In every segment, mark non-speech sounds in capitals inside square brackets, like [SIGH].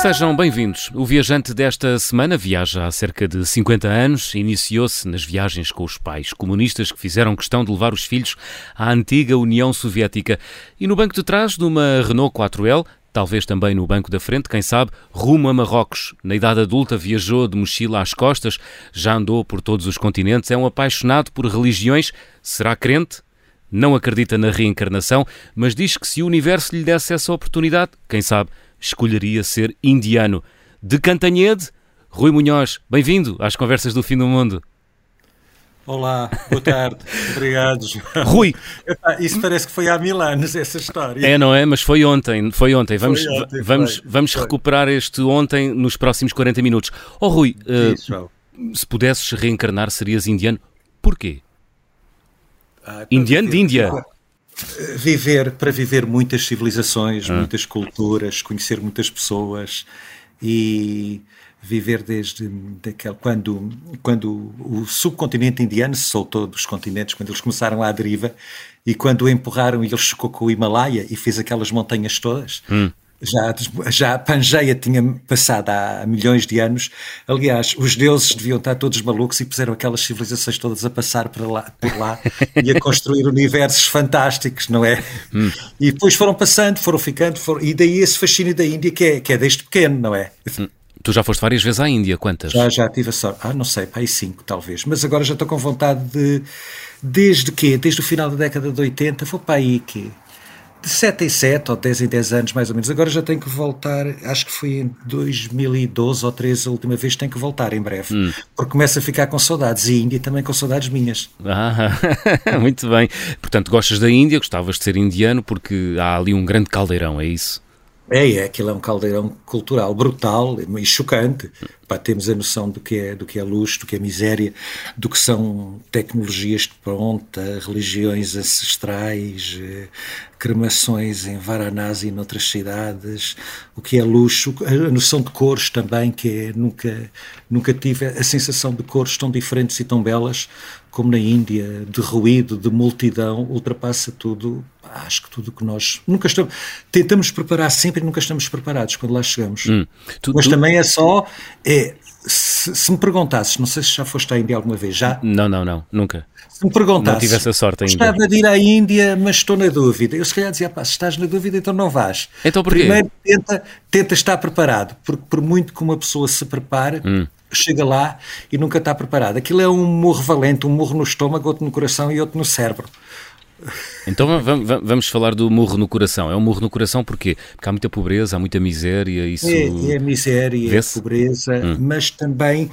Sejam bem-vindos. O viajante desta semana viaja há cerca de 50 anos. Iniciou-se nas viagens com os pais comunistas que fizeram questão de levar os filhos à antiga União Soviética. E no banco de trás de uma Renault 4L, talvez também no banco da frente, quem sabe, rumo a Marrocos. Na idade adulta viajou de mochila às costas, já andou por todos os continentes, é um apaixonado por religiões. Será crente? Não acredita na reencarnação, mas diz que se o universo lhe desse essa oportunidade, quem sabe, escolheria ser indiano. De Cantanhede, Rui Munhoz, bem-vindo às Conversas do Fim do Mundo. Olá, boa tarde, [LAUGHS] obrigado. Rui. Isso parece que foi há mil anos, essa história. É, não é? Mas foi ontem, foi ontem. Vamos, foi ontem, vamos, foi, vamos foi. recuperar este ontem nos próximos 40 minutos. Oh Rui, uh, se pudesses reencarnar, serias indiano. Porquê? Ah, indiano de Índia. [LAUGHS] Viver, para viver muitas civilizações, ah. muitas culturas, conhecer muitas pessoas e viver desde daquele, quando, quando o subcontinente indiano se soltou dos continentes, quando eles começaram à deriva e quando o empurraram e ele chocou com o Himalaia e fez aquelas montanhas todas. Hum. Já, já a Pangeia tinha passado há milhões de anos. Aliás, os deuses deviam estar todos malucos e puseram aquelas civilizações todas a passar por lá, por lá e a construir [LAUGHS] universos fantásticos, não é? Hum. E depois foram passando, foram ficando, foram, e daí esse fascínio da Índia que é, que é desde pequeno, não é? Hum. Tu já foste várias vezes à Índia, quantas? Já, já tive a sorte. Ah, não sei, para aí cinco, talvez. Mas agora já estou com vontade de. Desde quê? Desde o final da década de 80, vou para aí que de 7 em 7 ou 10 em 10 anos mais ou menos. Agora já tenho que voltar, acho que foi em 2012 ou 13 a última vez, tenho que voltar em breve, hum. porque começo a ficar com saudades e Índia também com saudades minhas. Ah, [LAUGHS] muito bem. Portanto, gostas da Índia, gostavas de ser indiano porque há ali um grande caldeirão, é isso? É, é, aquilo é um caldeirão cultural brutal e chocante. Pá, temos a noção do que, é, do que é luxo, do que é miséria, do que são tecnologias de ponta, religiões ancestrais, eh, cremações em Varanasi e noutras cidades, o que é luxo, a noção de cores também, que é, nunca, nunca tive a sensação de cores tão diferentes e tão belas como na Índia, de ruído, de multidão, ultrapassa tudo acho que tudo o que nós nunca estamos tentamos preparar sempre e nunca estamos preparados quando lá chegamos. Hum. Tu, Mas tu... também é só é se, se, me perguntasses, não sei se já foste à Índia alguma vez, já? Não, não, não, nunca. Se me perguntasses, não tive essa sorte ainda. Gostava de ir à Índia, mas estou na dúvida. Eu se calhar dizia, pá, se estás na dúvida, então não vás. Então porquê? Primeiro tenta, tenta estar preparado, porque por muito que uma pessoa se prepare, hum chega lá e nunca está preparado. Aquilo é um morro valente, um morro no estômago, outro no coração e outro no cérebro. Então vamos falar do murro no coração. É um murro no coração porquê? Porque há muita pobreza, há muita miséria. Isso... É, é miséria, é pobreza, hum. mas também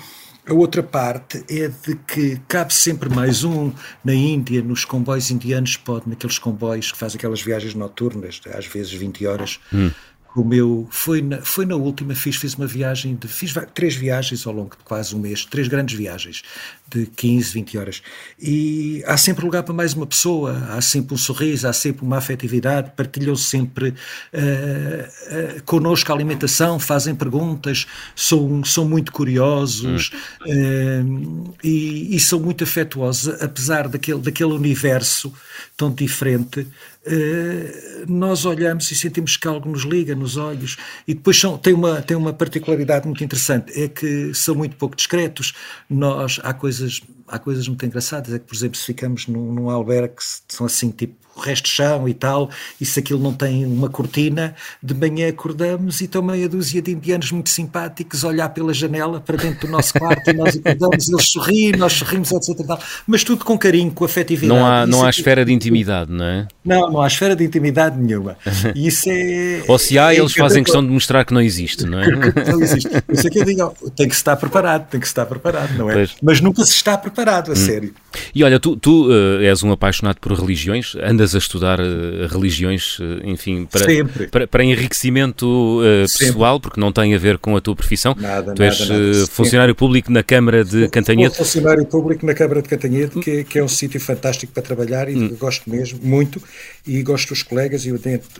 a outra parte é de que cabe sempre mais um na Índia, nos comboios indianos, pode, naqueles comboios que fazem aquelas viagens noturnas, às vezes 20 horas. Hum o meu foi na, foi na última fiz fiz uma viagem de fiz três viagens ao longo de quase um mês três grandes viagens de 15, 20 horas. E há sempre lugar para mais uma pessoa, há sempre um sorriso, há sempre uma afetividade, partilham sempre uh, uh, connosco a alimentação, fazem perguntas, são, são muito curiosos hum. uh, e, e, são muito afetuosos, apesar daquele, daquele universo tão diferente. Uh, nós olhamos e sentimos que algo nos liga nos olhos e depois são, tem, uma, tem uma particularidade muito interessante, é que são muito pouco discretos. Nós, há coisas há coisas muito engraçadas. É que, por exemplo, se ficamos num, num albergue são assim, tipo, o resto chão e tal, e se aquilo não tem uma cortina, de manhã acordamos e estão meia dúzia de indianos muito simpáticos a olhar pela janela para dentro do nosso quarto e nós acordamos, eles sorriem, nós sorrimos, etc. Tal. Mas tudo com carinho, com afetividade. Não há, não há esfera de intimidade, não é? Não, não há esfera de intimidade nenhuma. E [LAUGHS] isso é. Ou se há, é eles fazem questão de mostrar que não existe, não é? [LAUGHS] não existe. Isso é que eu digo, tem que estar preparado, tem que estar preparado, não é? Pois. Mas nunca se está preparado, a hum. sério. E olha, tu, tu uh, és um apaixonado por religiões, andas a estudar uh, religiões, uh, enfim, para, para, para, enriquecimento pessoal, porque não tem a ver com a tua profissão. Nada, tu és nada, funcionário público na Câmara de Cantanhede. Sou funcionário público na Câmara de Cantanhede, que, que é um sítio fantástico para trabalhar e hum. gosto mesmo, muito, e gosto dos colegas e,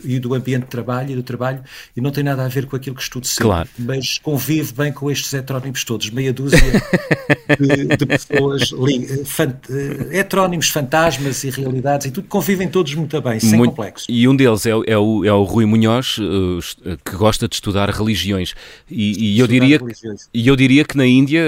e, do ambiente de trabalho e do trabalho, e não tem nada a ver com aquilo que estudo sempre, claro. mas convivo bem com estes heterónimos todos, meia dúzia de, de pessoas fant, heterónimos, fantasmas e realidades e tudo, convivem todos muito bem, sem muito, complexos. E um deles é, é, o, é o Rui Munhoz, que gosta de estudar religiões. E, e eu, diria, e eu diria que na Índia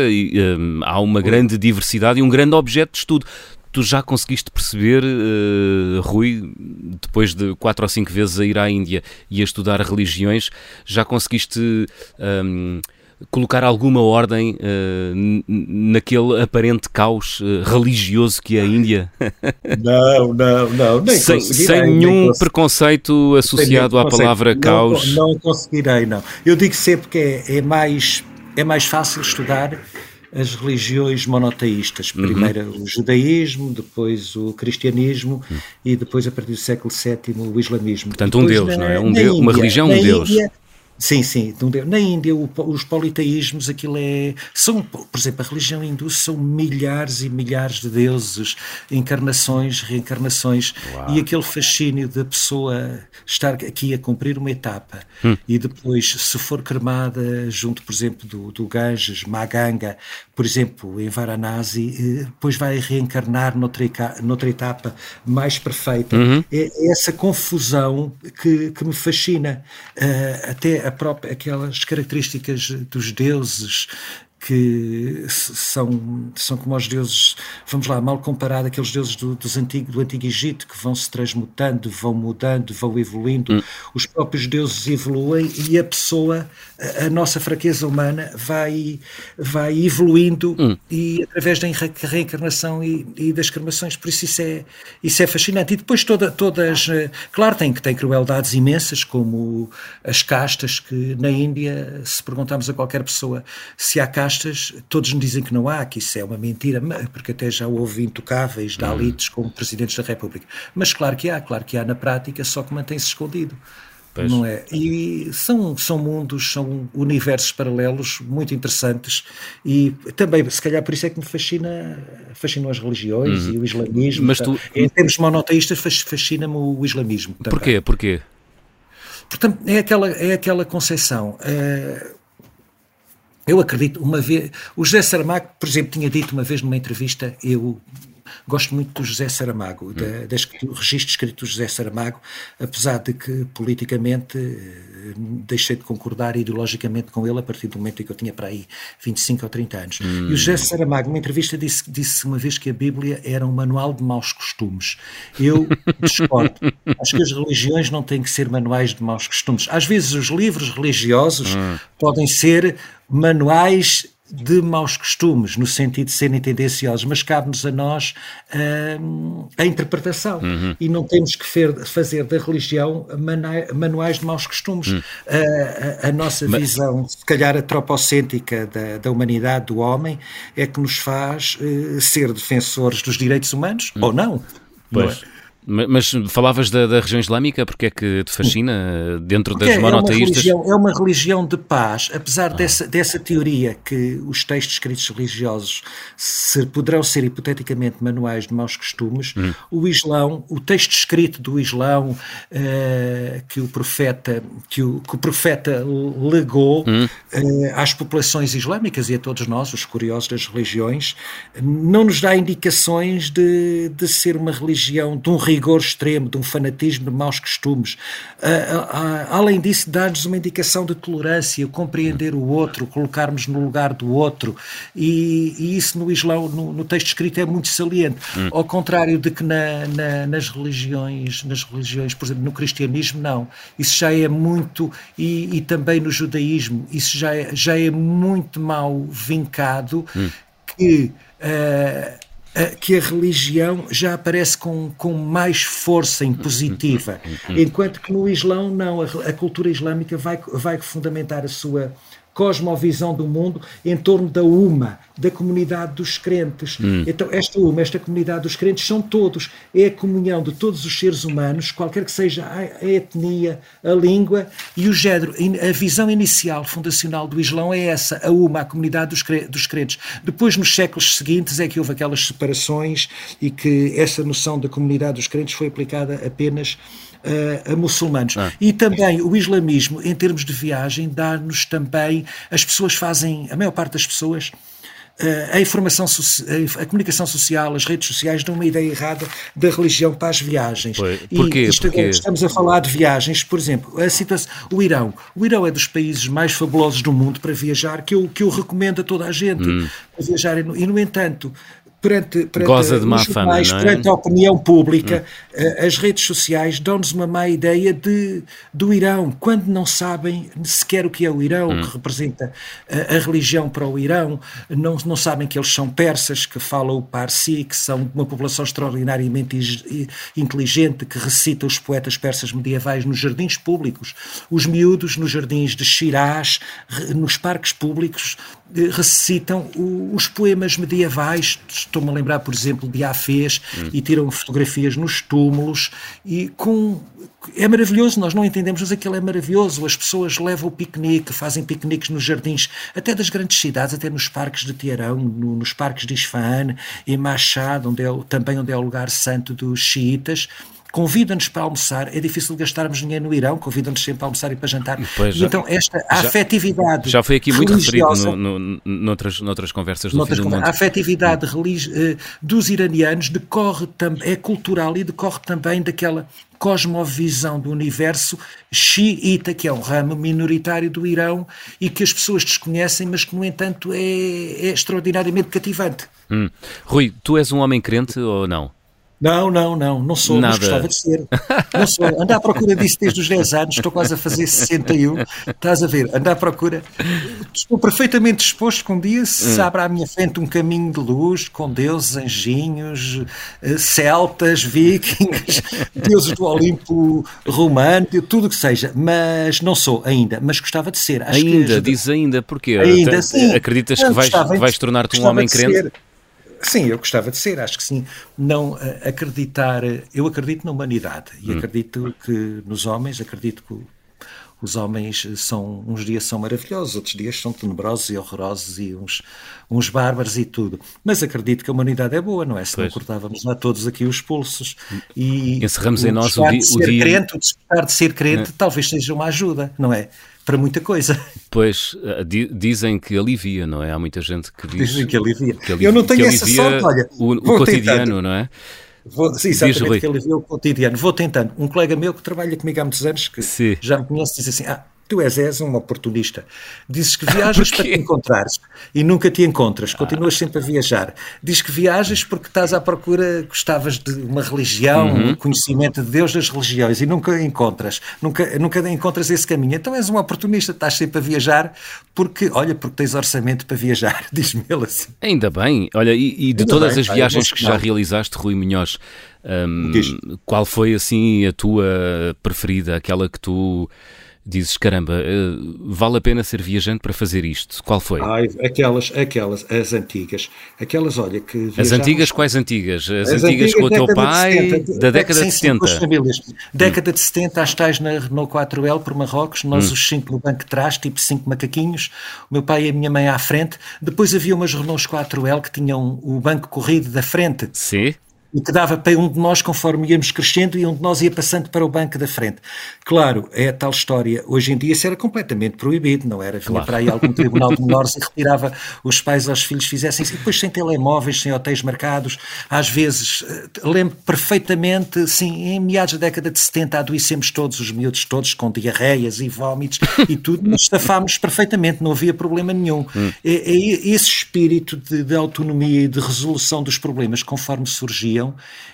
um, há uma grande diversidade e um grande objeto de estudo tu já conseguiste perceber, uh, Rui, depois de quatro ou cinco vezes a ir à Índia e a estudar religiões, já conseguiste um, colocar alguma ordem uh, naquele aparente caos uh, religioso que é a Índia? [LAUGHS] Não, não, não. Nem sem, sem nenhum preconceito associado à palavra não, caos. Não conseguirei, não. Eu digo sempre que é, é mais, é mais fácil estudar as religiões monoteístas. Uhum. Primeiro uhum. o judaísmo, depois o cristianismo uhum. e depois, a partir do século VII, o islamismo. Portanto, um Deus, não é? Um Deus, Índia, uma religião, um Deus. Índia, Sim, sim. Na Índia, os politeísmos, aquilo é. São, por exemplo, a religião hindu são milhares e milhares de deuses, encarnações, reencarnações, Uau. e aquele fascínio da pessoa estar aqui a cumprir uma etapa hum. e depois, se for cremada junto, por exemplo, do, do Ganges, Maganga, por exemplo, em Varanasi, eh, depois vai reencarnar noutra, noutra etapa mais perfeita. Uhum. É, é, essa confusão que, que me fascina. Uh, até própria, aquelas características dos deuses que são, são como os deuses, vamos lá, mal comparado aqueles deuses do, dos antigo, do Antigo Egito, que vão se transmutando, vão mudando, vão evoluindo. Hum. Os próprios deuses evoluem e a pessoa, a, a nossa fraqueza humana, vai, vai evoluindo hum. e através da reencarnação e, e, das cremações. Por isso isso é, isso é fascinante. E depois toda, todas, eh, claro, tem, tem crueldades imensas, como as castas, que na Índia, se perguntarmos a qualquer pessoa se há castas, todos me dizem que não há, que isso é uma mentira, porque até já houve intocáveis, dalitos hum. como presidentes da República. Mas claro que há, claro que há na prática, só que mantém-se escondido. Pois. Não é? E são, são mundos, são universos paralelos muito interessantes e também, se calhar por isso é que me fascina, fascinam as religiões uhum. e o islamismo. Mas tu... Em termos monoteístas, fascina-me o islamismo. Também. Porquê? Porquê? Portanto, é aquela, é aquela concepção. É, eu acredito, uma vez. O José Saramago, por exemplo, tinha dito uma vez numa entrevista, eu Gosto muito do José Saramago, hum. da, das, do registro escrito do José Saramago, apesar de que politicamente eh, deixei de concordar ideologicamente com ele a partir do momento em que eu tinha para aí 25 ou 30 anos. Hum. E o José Saramago, numa entrevista, disse, disse uma vez que a Bíblia era um manual de maus costumes. Eu discordo. Acho que as religiões não têm que ser manuais de maus costumes. Às vezes os livros religiosos hum. podem ser manuais de maus costumes, no sentido de serem tendenciosos, mas cabe-nos a nós uh, a interpretação. Uhum. E não temos que fer, fazer da religião manuais de maus costumes. Uhum. Uh, a, a, nossa mas... visão, se calhar antropocêntrica da, da humanidade, do homem, é que nos faz uh, ser defensores dos direitos humanos, uhum. ou não. Pois. Não é? Mas falavas da, da, região islâmica, porque é que te fascina dentro porque das monoteístas? É uma, religião, é uma religião de paz, apesar ah. dessa, dessa teoria que os textos escritos religiosos se, poderão ser hipoteticamente manuais de maus costumes, hum. o Islão, o texto escrito do Islão uh, que, o profeta, que, o, que o profeta legou hum. uh, às populações islâmicas e a todos nós, os curiosos das religiões, não nos dá indicações de, de ser uma religião de um rigor extremo, de um fanatismo de maus costumes. Uh, uh, além disso, dá-nos uma indicação de tolerância, compreender o outro, colocarmos no lugar do outro, e, e isso no Islão, no, no, texto escrito, é muito saliente. Hum. Ao contrário de que na, na, nas religiões, nas religiões, por exemplo, no cristianismo, não. Isso já é muito, e, e também no judaísmo, isso já é, já é muito mal vincado hum. que. Uh, que a religião já aparece com, com mais força impositiva, enquanto que no Islão não, a, a cultura islâmica vai, vai fundamentar a sua cosmovisão do mundo em torno da UMA, da comunidade dos crentes. Hum. Então, esta UMA, esta comunidade dos crentes, são todos. É a comunhão de todos os seres humanos, qualquer que seja a, etnia, a língua e o género. A visão inicial, fundacional do Islão é essa, a UMA, a comunidade dos, dos crentes. Depois, nos séculos seguintes, é que houve aquelas separações e que essa noção da comunidade dos crentes foi aplicada apenas uh, a muçulmanos. Ah. E também o islamismo, em termos de viagem, dá-nos também. As pessoas fazem, a maior parte das pessoas a informação, a comunicação social, as redes sociais dão uma ideia errada da religião para as viagens. Porquê? E Porque... estamos a falar de viagens, por exemplo, a situação, o Irão. O Irão é dos países mais fabulosos do mundo para viajar, que eu, que eu recomendo a toda a gente hum. para viajar. E, no entanto, perante, perante Goza de má fama, é? perante a opinião pública, hum. as redes sociais dão-nos uma má ideia de, do Irão, quando não sabem sequer o que é o Irão, hum. que representa a, a, religião para o Irão, não, não sabem que eles são persas, que falam o Parsi, que são uma população extraordinariamente inteligente, que recita os poetas persas medievais nos jardins públicos, os miúdos nos jardins de Shiraz, nos parques públicos, eh, recitam os poemas medievais estou-me a lembrar, por exemplo, de Afês, hum. e tiram fotografias nos túmulos, e com. É maravilhoso, nós não entendemos, mas aquilo é maravilhoso. As pessoas levam o piquenique, fazem piqueniques nos jardins, até das grandes cidades, até nos parques de Teherão, no, nos parques de Isfahan, em Machado, onde é, também onde é o lugar santo dos xiitas convidam-nos para almoçar, é difícil gastarmos dinheiro no Irão, convidam-nos sempre para almoçar e para jantar. Pois, já, então, esta já, afetividade. Já foi aqui muito referido no, no, noutras, noutras conversas do noutras. A afetividade uh, dos iranianos decorre é cultural e decorre também daquela cosmovisão do universo xiita, que é um ramo minoritário do Irão e que as pessoas desconhecem, mas que, no entanto, é, é extraordinariamente cativante. Hum. Rui, tu és um homem crente ou não? Não, não, não, não sou, Nada. mas gostava de ser. Não sou. Ando à procura disso desde os 10 anos, estou quase a fazer 61. Estás a ver? Ando à procura. Estou perfeitamente disposto que um dia se hum. abra à minha frente um caminho de luz com deuses, anjinhos, eh, celtas, vikings, [LAUGHS] deuses do Olimpo romano, tudo o que seja. Mas não sou ainda, mas gostava de ser. Acho ainda, que... diz ainda, porque ainda, sim. acreditas que vais, vais tornar-te um homem crente? Ser. Sim, eu gostava de ser, acho que sim. Não uh, acreditar, eu acredito na humanidade e hum. acredito que nos homens, acredito que os homens são, uns dias são maravilhosos, outros dias são tenebrosos e horrorosos e uns, uns bárbaros e tudo. Mas acredito que a humanidade é boa, não é? Se pois. não cortávamos lá todos aqui os pulsos. E Encerramos em nós o, dia. O dia... Crente, o despertar de ser crente é. talvez seja uma ajuda, não é? Para muita coisa. Pois, eh, dizem que alivia, não é? Há muita gente que diz... Dizem que alivia. Que alivia Eu não tenho essa sorte, olha. O, o cotidiano, tentando. não é? Vou, sim, exatamente, que alivia o cotidiano. Vou tentando. Um colega meu que trabalha comigo há muitos anos, que sim. já me conhece, diz assim, ah, Tu és, és um oportunista. Dizes que [LAUGHS] viajas para te encontrares e nunca te encontras, continuas sempre a viajar. Dizes que viajas porque estás à procura, gostavas de uma religião, uhum. um conhecimento de Deus das religiões e nunca encontras, nunca, nunca encontras esse caminho. Então és um oportunista, estás sempre a viajar porque, olha, porque tens orçamento para viajar, [LAUGHS] diz-me ele assim. Ainda bem, olha, e, e de Ainda todas bem, as viagens que já realizaste, Rui Munhoz, um, qual foi assim a tua preferida, aquela que tu dizes, caramba, eh, vale a pena ser viajante para fazer isto? Qual foi? Ai, aquelas, aquelas, as antigas. Aquelas, olha, que As antigas, quais antigas? As, as antigas, antigas, com o teu pai, de 70, da década de 70? Sim, famílias. Década hum. de 70, as tais na Renault 4L por Marrocos, nós hum. os cinco no banco de trás, tipo cinco macaquinhos, o meu pai e a minha mãe à frente. Depois havia umas Renault 4L que tinham o banco corrido da frente. Sim e que dava para um de nós conforme íamos crescendo e um de nós ia passando para o banco da frente. Claro, é a tal história. Hoje em dia isso era completamente proibido, não era? Vinha claro. para aí algum tribunal de menores e retirava os pais aos filhos fizessem isso. E depois sem telemóveis, sem hotéis marcados, às vezes, eh, lembro perfeitamente, sim, em meados da década de 70 adoecemos todos, os miúdos todos, com diarreias e vómitos e tudo, mas estafámos perfeitamente, não havia problema nenhum. Hum. É, é esse espírito de, de autonomia e de resolução dos problemas conforme surgia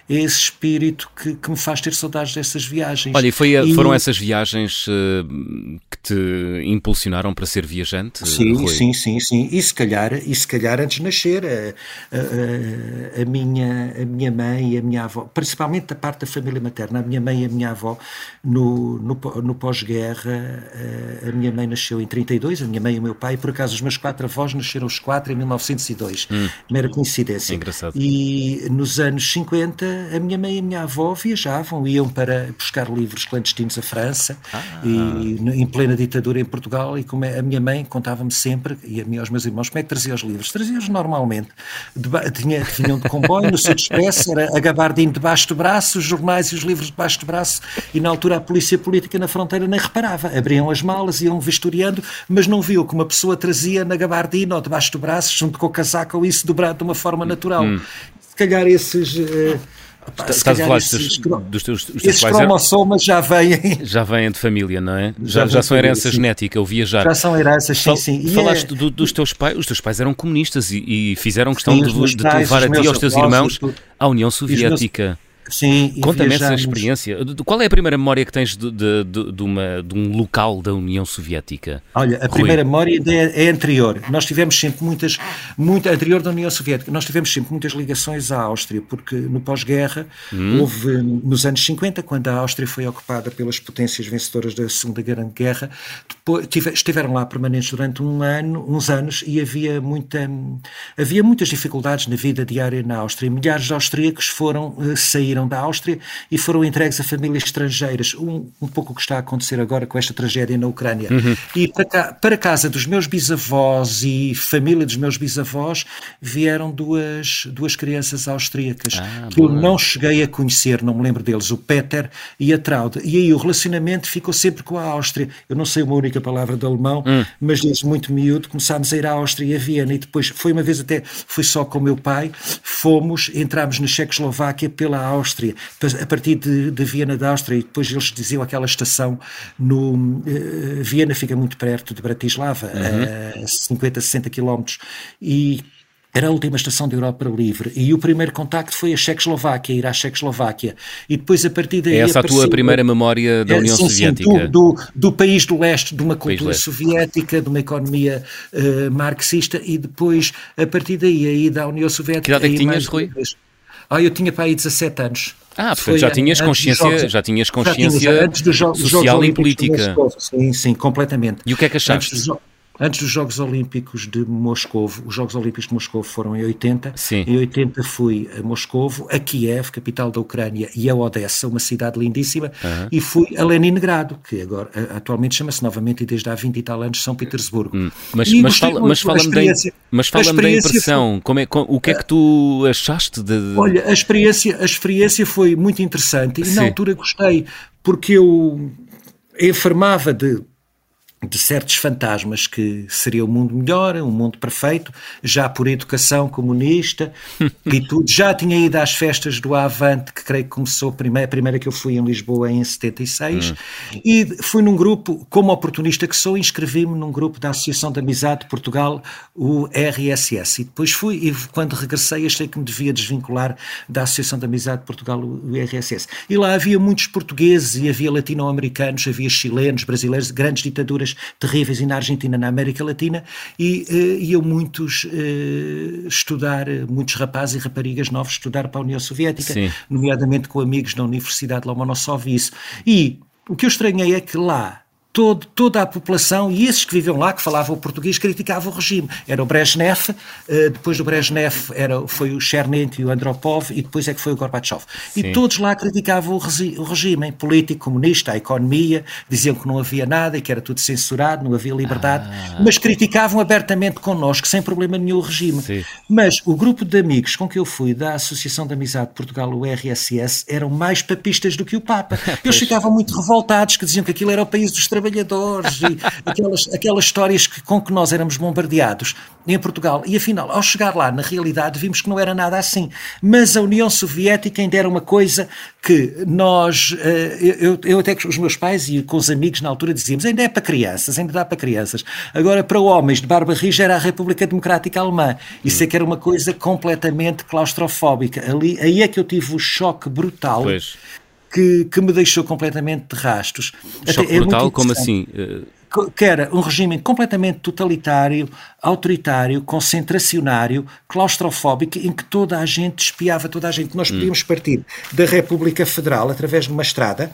é esse espírito que, que, me faz ter saudades dessas viagens. Olha, e, foi e foram essas viagens uh, que te impulsionaram para ser viajante? Sim, Rui? sim, sim, sim. E se calhar, e se calhar antes de nascer, a, a, a, minha, a minha mãe e a minha avó, principalmente da parte da família materna, a minha mãe e a minha avó, no, no, no pós-guerra, a minha mãe nasceu em 32, a minha mãe e o meu pai, por acaso os meus quatro avós nasceram os quatro em 1902. Hum. Mera coincidência. É engraçado. E nos anos 50, a minha mãe e a minha avó viajavam, iam para buscar livros clandestinos à França ah. e em plena ditadura em Portugal. E como é, a minha mãe contava-me sempre, e a mim aos meus irmãos, como é que trazia os livros? Trazia-os normalmente. De, tinha, vinham de comboio, no seu expresso, era a gabardine debaixo do braço, os jornais e os livros debaixo do braço, e na altura a polícia política na fronteira nem reparava. Abriam as malas, iam vistoriando, mas não viu que uma pessoa trazia na gabardine ou debaixo do braço, junto com o casaco, ou isso dobrado de uma forma natural. Hum. Calhar esses. Uh, Estás a falar dos teus, dos teus, dos teus pais? cromossomas já vêm. [LAUGHS] Já vêm de família, não é? Já, já, já são herança genética, o viajar. Já são heranças, sim, sim. Falaste é... do, dos teus pais, os teus pais eram comunistas e, e fizeram questão sim, de, de, te levar a ti e aos teus irmãos à União Soviética. Sim, Conta-me essa experiência. Qual é a primeira memória que tens de, de, de, de, uma, de um local da União Soviética? Olha, a Rui. primeira memória é, é, anterior. Nós tivemos sempre muitas, muito anterior da União Soviética, nós tivemos sempre muitas ligações à Áustria, porque no pós-guerra hum. houve, nos anos 50, quando a Áustria foi ocupada pelas potências vencedoras da Segunda Grande Guerra, depois, tive, estiveram lá permanentes durante um ano, uns anos e havia, muita, havia muitas dificuldades na vida diária na Áustria. Milhares de austríacos foram uh, sair saíram da Áustria e foram entregues a famílias estrangeiras. Um, um pouco o que está a acontecer agora com esta tragédia na Ucrânia. Uhum. E para, cá, para casa dos meus bisavós e família dos meus bisavós vieram duas, duas crianças austríacas ah, que boa. eu não cheguei a conhecer, não me lembro deles, o Peter e a Traude. E aí o relacionamento ficou sempre com a Áustria. Eu não sei uma única palavra de alemão, hum. mas desde muito miúdo começámos a ir à Áustria e a Viena e depois foi uma vez até, fui só com o meu pai, fomos, entramos na Checoslováquia pela Áustria Áustria, a partir de, de, Viena da Áustria, e depois eles diziam aquela estação no uh, Viena fica muito perto de Bratislava, uhum. a 50, 60 quilómetros, e era a última estação da Europa Livre e o primeiro contacto foi a Checoslováquia, ir à Checoslováquia. E depois a partir daí. É essa a tua primeira memória da é, União sim, Soviética? Sim, do, do, do, país do leste, de uma cultura soviética, de uma economia uh, marxista e depois a partir daí aí da União Soviética. Que idade é que tinhas, Rui? Ah, eu tinha para aí 17 anos. Ah, portanto já tinhas consciência, jogos, já tinhas consciência já tinha, antes dos jogos, social jogos e política. Sim, sim, completamente. E o que é que achaste? Antes dos, Jogos Olímpicos de Moscovo, os Jogos Olímpicos de Moscovo foram em 80. Sim. Em 80 fui a Moscovo, a Kiev, capital da Ucrânia, e a Odessa, uma cidade lindíssima, uhum. e fui a Leningrado, que agora atualmente chama-se novamente e desde há 20 e tal anos São Petersburgo. Hum. Mas, mas, fala, fala-me da, mas fala da impressão, como é, o que é que tu achaste de... Olha, a experiência, a experiência foi muito interessante e Sim. na altura gostei, porque eu enfermava de de certos fantasmas que seria o um mundo melhor, um mundo perfeito, já por educação comunista [LAUGHS] e tudo. Já tinha ido às festas do Avante, que creio que começou a primeira, a primeira que eu fui em Lisboa em 76, hum. e fui num grupo, como oportunista que sou, inscrevi-me num grupo da Associação de Amizade de Portugal, o RSS, e depois fui, e quando regressei achei que me devia desvincular da Associação de Amizade de Portugal, o RSS. E lá havia muitos portugueses e havia latino-americanos, havia chilenos, brasileiros, grandes ditaduras terríveis e na Argentina, na América Latina, e uh, iam muitos uh, estudar, muitos rapazes e raparigas novos estudar para a União Soviética, Sim. nomeadamente com amigos na Universidade Lomonosov e isso. E o que eu estranhei é que lá todo, toda a população e esses que viviam lá, que falavam português, criticavam o regime. Era o Brezhnev, eh, depois do Brezhnev era, foi o Chernet e o Andropov e depois é que foi o Gorbachev. Sim. E todos lá criticavam o, o regime político, comunista, a economia, diziam que não havia nada e que era tudo censurado, não havia liberdade, ah. mas criticavam abertamente connosco, sem problema nenhum o regime. Sim. Mas o grupo de amigos com que eu fui da Associação de Amizade de Portugal, o RSS, eram mais papistas do que o Papa. [LAUGHS] Eles ficavam muito revoltados, que diziam que aquilo era o país dos trabalhadores trabalhadores e [LAUGHS] aquelas, aquelas histórias que, com que nós éramos bombardeados em Portugal. E afinal, ao chegar lá, na realidade, vimos que não era nada assim. Mas a União Soviética ainda era uma coisa que nós, eh, eu, eu até com os meus pais e com os amigos na altura dizíamos, ainda é para crianças, ainda dá para crianças. Agora, para homens de barba rija era a República Democrática Alemã. Isso é que era uma coisa completamente claustrofóbica. Ali, aí é que eu tive o choque brutal. Pois que, que me deixou completamente de rastos. Choque Até, é brutal, como assim? Que era um regime completamente totalitário, autoritário, concentracionário, claustrofóbico, em que toda a gente espiava toda a gente. Nós hum. podíamos partir da República Federal através de uma estrada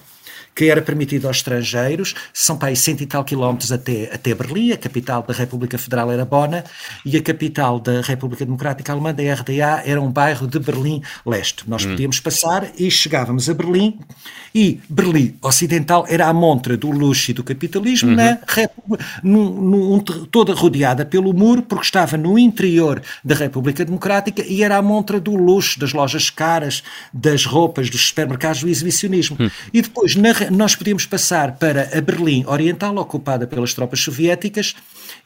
que era permitido aos estrangeiros, são para aí cento e tal quilómetros até, até Berlim, a capital da República Federal era Bona, e a capital da República Democrática Alemã, da RDA, era um bairro de Berlim-Leste. Nós hum. podíamos passar e chegávamos a Berlim, e Berlim Ocidental era a montra do luxo e do capitalismo, uhum. na, num, num, toda rodeada pelo muro, porque estava no interior da República Democrática e era a montra do luxo, das lojas caras, das roupas, dos supermercados, do exibicionismo. Uhum. E depois na, nós podíamos passar para a Berlim Oriental, ocupada pelas tropas soviéticas,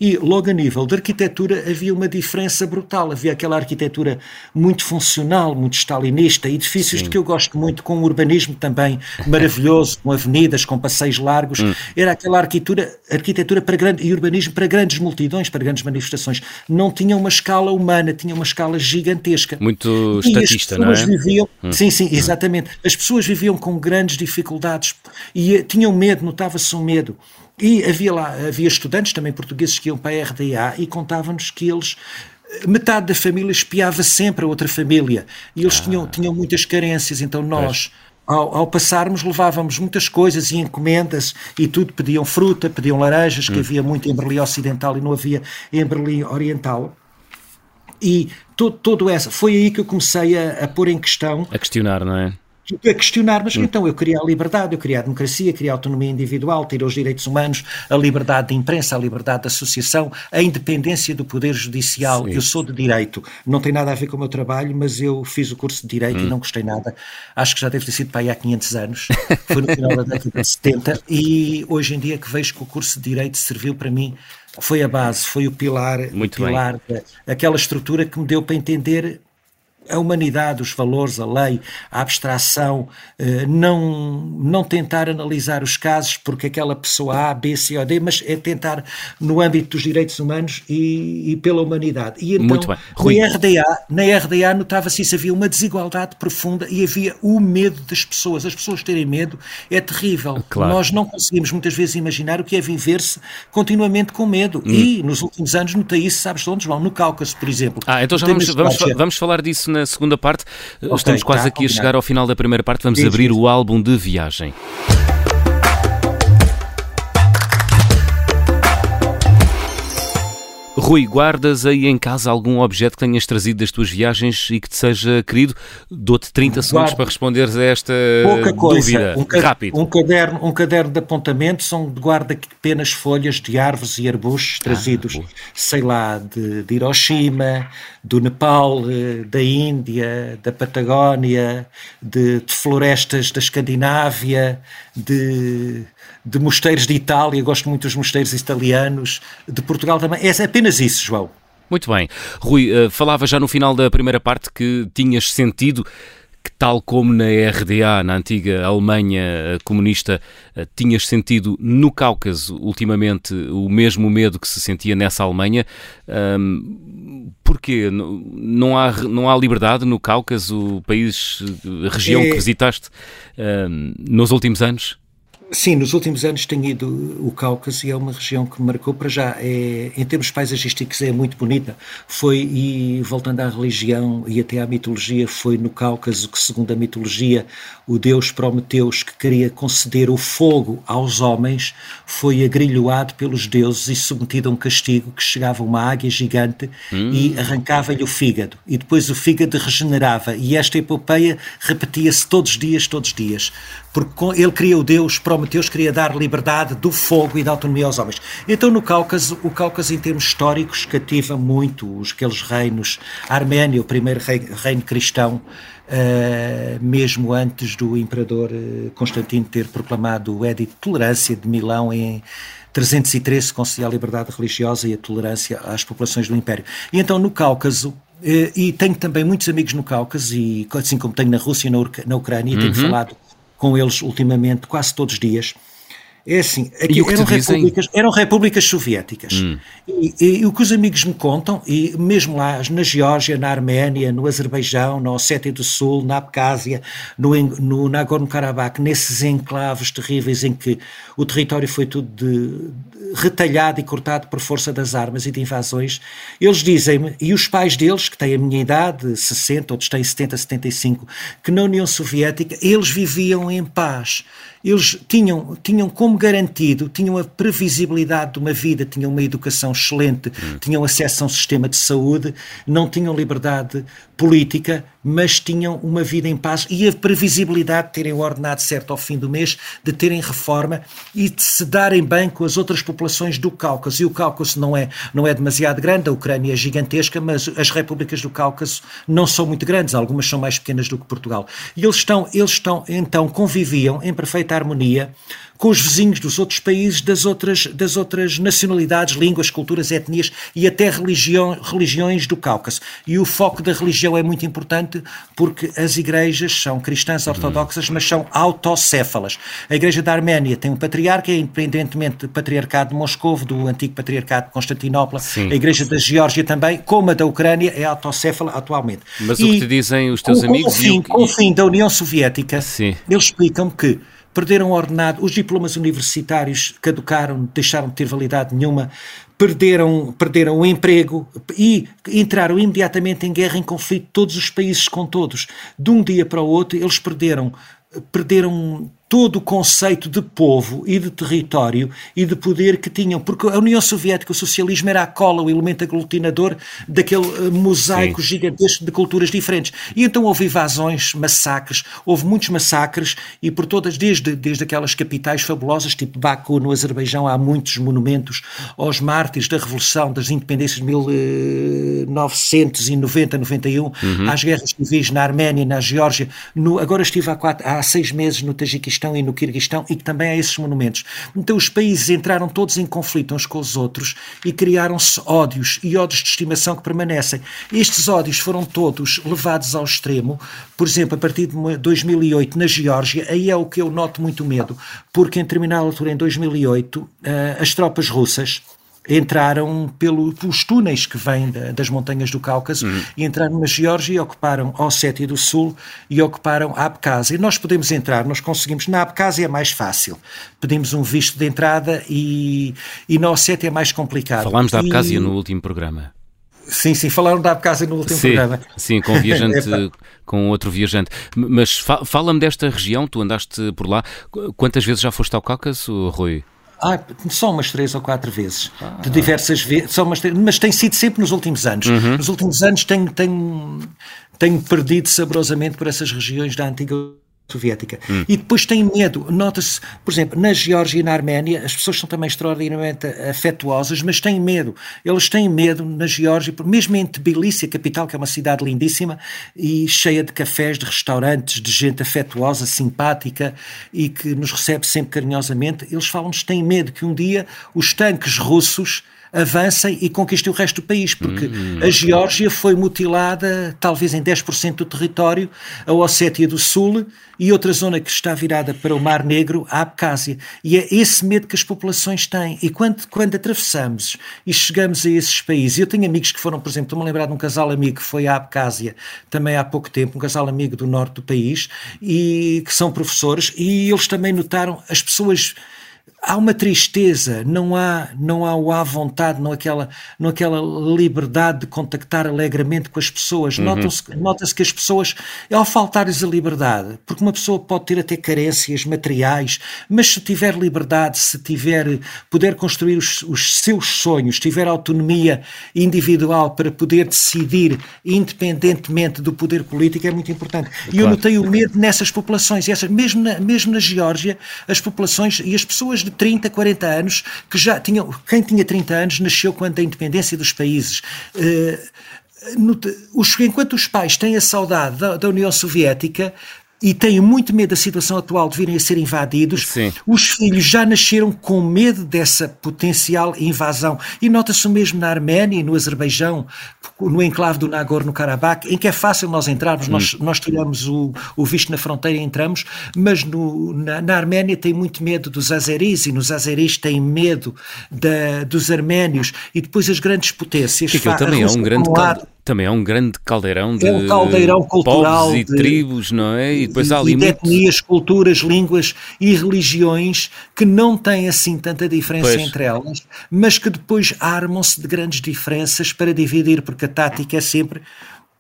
e logo a nível de arquitetura havia uma diferença brutal. Havia aquela arquitetura muito funcional, muito stalinista, edifícios Sim. de que eu gosto muito, com um urbanismo também maravilhoso, [LAUGHS] com avenidas, com passeios largos. Hum. Era aquela arquitetura, arquitetura para grande, e urbanismo para grandes multidões, para grandes manifestações. Não tinha uma escala humana, tinha uma escala gigantesca. Muito e estatista, não é? Viviam, hum. Sim, sim, hum. exatamente. As pessoas viviam com grandes dificuldades e eh, tinham medo, notava-se um medo. E havia lá, havia estudantes também portugueses que iam para a RDA e contavam-nos que eles metade da família espiava sempre a outra família e eles ah. tinham, tinham muitas carências, então nós. Ao, ao, passarmos levávamos muitas coisas e encomendas e tudo, pediam fruta, pediam laranjas, que hum. havia muito em Berlim Ocidental e não havia em Berlim Oriental. E todo, todo essa, foi aí que eu comecei a, a pôr em questão. A questionar, não é? A questionar, mas hum. então eu queria a liberdade, eu queria a democracia, eu queria a autonomia individual, ter os direitos humanos, a liberdade de imprensa, a liberdade de associação, a independência do poder judicial. Sim. Eu sou de direito, não tem nada a ver com o meu trabalho, mas eu fiz o curso de direito hum. e não gostei nada. Acho que já deve ter sido para aí há 500 anos, foi no final da década de 70 e hoje em dia que vejo que o curso de direito serviu para mim foi a base, foi o pilar, Muito o pilar, aquela estrutura que me deu para entender a humanidade, os valores, a lei, a abstração, eh, não, não tentar analisar os casos porque aquela pessoa A, B, C ou D, mas é tentar no âmbito dos direitos humanos e, e pela humanidade. E então, Muito bem. Rui. Na RDA, na RDA notava-se isso, havia uma desigualdade profunda e havia o medo das pessoas. As pessoas terem medo é terrível. Claro. Nós não conseguimos muitas vezes imaginar o que é viver-se continuamente com medo. Hum. E nos últimos anos notei isso, sabes de onde, João? No Cáucaso, por exemplo. Ah, então já vamos, vamos, vamos falar disso na segunda parte. Okay, Estamos quase tá, aqui a chegar ao final da primeira parte. Vamos abrir o álbum de viagem. Rui, guardas aí em casa algum objeto que tenhas trazido das tuas viagens e que te seja querido? Dou-te 30 segundos para responderes a esta Pouca coisa. dúvida. Um, Rápido. Um caderno, um caderno de apontamento são de guarda apenas folhas de árvores e arbustos trazidos, ah, sei lá, de, de Hiroshima, do Nepal, eh, da Índia, da Patagónia, de, de florestas da Escandinávia, de de mosteiros de Itália, gosto muito dos mosteiros italianos, de Portugal também. É apenas isso, João. Muito bem. Rui, uh, falava já no final da primeira parte que tinhas sentido que, tal como na RDA, na antiga Alemanha eh, comunista, uh, tinhas sentido no Cáucaso, ultimamente, o mesmo medo que se sentia nessa Alemanha. Um, porquê? Não há, não há liberdade no Cáucaso, país, região é... que visitaste nos últimos anos? Sim, nos últimos anos tenho ido o Cáucaso e é uma região que me marcou para já. É, em termos paisagísticos é muito bonita. Foi, e voltando à religião e até à mitologia, foi no Cáucaso que, segundo a mitologia, o deus Prometeus, que queria conceder o fogo aos homens, foi agrilhoado pelos deuses e submetido a um castigo que chegava uma águia gigante hum. e arrancava-lhe o fígado. E depois o fígado regenerava. E esta epopeia repetia-se todos os dias, todos os dias. Porque ele queria o deus Prometeus queria dar liberdade do fogo e da autonomia aos homens. Então, no Cáucaso, o Cáucaso, em termos históricos, cativa muito os, aqueles reinos. A Arménia, o primeiro rei, reino cristão, uh, mesmo antes do imperador eh, Constantino ter proclamado o Edito de Tolerância de Milão em 313, concedia a liberdade religiosa e a tolerância às populações do Império. E então, no Cáucaso, Uh, e tenho também muitos amigos no Cáucaso, e assim como tenho na Rússia e na, Ucrânia, e tenho uhum. falado com eles ultimamente, quase todos os dias. É assim, aqui eram repúblicas, eram repúblicas soviéticas. Hum. E, e, e, o que os amigos me contam, e mesmo lá na Geórgia, na Arménia, no Azerbaijão, na Ossétia do Sul, na Abcásia, no, no Nagorno-Karabakh, nesses enclaves terríveis em que o território foi tudo de, de, retalhado e cortado por força das armas e de invasões, eles dizem-me, e os pais deles, que têm a minha idade, 60, outros têm 70, 75, que na União Soviética eles viviam em paz eles tinham, tinham como garantido, tinham a previsibilidade de uma vida, tinham uma educação excelente, hum. tinham acesso a um sistema de saúde, não tinham liberdade política, mas tinham uma vida em paz e a previsibilidade de terem o ordenado certo ao fim do mês, de terem reforma e de se darem bem com as outras populações do Cáucaso. E o Cáucaso não é, não é demasiado grande, a Ucrânia é gigantesca, mas as repúblicas do Cáucaso não são muito grandes, algumas são mais pequenas do que Portugal. E eles estão, eles estão então, conviviam em perfeita harmonia com os vizinhos dos outros países, das outras, das outras nacionalidades, línguas, culturas, etnias e até religião, religiões do Cáucaso. E o foco da religião é muito importante porque as igrejas são cristãs ortodoxas, mas são autocéfalas. A igreja da Arménia tem um patriarca, é independentemente do patriarcado de Moscou, do antigo patriarcado de Constantinopla. Sim. A igreja da Geórgia também, como a da Ucrânia, é autocéfala atualmente. Mas e o que te dizem os teus com, amigos... Com o fim, com o fim da União Soviética, Sim. eles explicam que perderam ordenado, os diplomas universitários caducaram, deixaram de ter validade nenhuma, perderam, perderam o emprego e entraram imediatamente em guerra, em conflito, todos os países com todos. De um dia para o outro, eles perderam perderam todo o conceito de povo e de território e de poder que tinham, porque a União Soviética, o socialismo era a cola, o elemento aglutinador daquele eh, mosaico Sim. gigantesco de culturas diferentes. E então houve invasões, massacres, houve muitos massacres e por todas, desde, desde aquelas capitais fabulosas, tipo Baku no Azerbaijão, há muitos monumentos aos mártires da Revolução, das Independências de 1990, 91, uhum. às guerras civis na Arménia, na Geórgia, no, agora estive há, quatro, há seis meses no Tajiquistão, Uzbequistão e no Quirguistão e que também há esses monumentos. Então os países entraram todos em conflito uns com os outros e criaram-se ódios e ódios de estimação que permanecem. Estes ódios foram todos levados ao extremo, por exemplo, a partir de 2008 na Geórgia, aí é o que eu noto muito medo, porque em determinada altura, em 2008, eh, as tropas russas entraram pelo, pelos túneis que vêm da, das montanhas do Cáucaso uhum. e entraram na Geórgia e ocuparam a Ossétia do Sul e ocuparam a Abcásia. E nós podemos entrar, nós conseguimos. Na Abcásia é mais fácil. Pedimos um visto de entrada e, e na Ossétia é mais complicado. Falámos da Abcásia e... no último programa. Sim, sim, falaram da Abcásia no último sim, programa. Sim, com um viajante, [LAUGHS] com outro viajante. Mas fala-me desta região, tu andaste por lá. Quantas vezes já foste ao Cáucaso, Rui? Ah, só umas três ou quatro vezes, ah. de diversas vezes, só umas mas tem sido sempre nos últimos anos. Uhum. Nos últimos anos tenho, tenho, tenho perdido saborosamente por essas regiões da antiga soviética. Hum. E depois tem medo. Nota-se, por exemplo, na Geórgia e na Arménia, as pessoas são também extraordinariamente afetuosas, mas têm medo. Eles têm medo na Geórgia, mesmo em Tbilisi, a capital, que é uma cidade lindíssima e cheia de cafés, de restaurantes, de gente afetuosa, simpática e que nos recebe sempre carinhosamente, eles falam-nos que têm medo que um dia os tanques russos avancem e conquistem o resto do país, porque hum. a Geórgia foi mutilada talvez em 10% do território, a Ossétia do Sul e outra zona que está virada para o Mar Negro, a Abcásia. E é esse medo que as populações têm. E quando, quando atravessamos e chegamos a esses países, eu tenho amigos que foram, por exemplo, estou-me a lembrar de um casal amigo que foi à Abcásia também há pouco tempo, um casal amigo do norte do país, e que são professores, e eles também notaram as pessoas há uma tristeza, não há, não há o à vontade, não aquela, não aquela liberdade de contactar alegremente com as pessoas. Uhum. Nota-se nota que as pessoas, ao faltar-lhes a liberdade, porque uma pessoa pode ter até carências materiais, mas se tiver liberdade, se tiver, puder construir os, os seus sonhos, tiver autonomia individual para poder decidir independentemente do poder político, é muito importante. E eu notei o medo nessas populações, e essas, mesmo, na, mesmo na Geórgia, as populações e as pessoas de 30, 40 anos, que já tinham. Quem tinha 30 anos nasceu quando a independência dos países. Uh, no, os, enquanto os pais têm a saudade da, da União Soviética, e têm muito medo da situação atual de virem a ser invadidos, Sim. os filhos já nasceram com medo dessa potencial invasão. E nota-se mesmo na Arménia e no Azerbaijão, no enclave do Nagorno-Karabakh, em que é fácil nós entrarmos, hum. nós, nós tiramos o, o visto na fronteira e entramos, mas no, na, na, Arménia tem muito medo dos azeris e nos azeris têm medo da, dos arménios e depois as grandes potências. Que também é um grande também é um grande caldeirão de é um caldeirão cultural povos e de, tribos, não é? E depois há ali e etnias, culturas, línguas e religiões que não têm assim tanta diferença pois. entre elas, mas que depois armam-se de grandes diferenças para dividir, porque a tática é sempre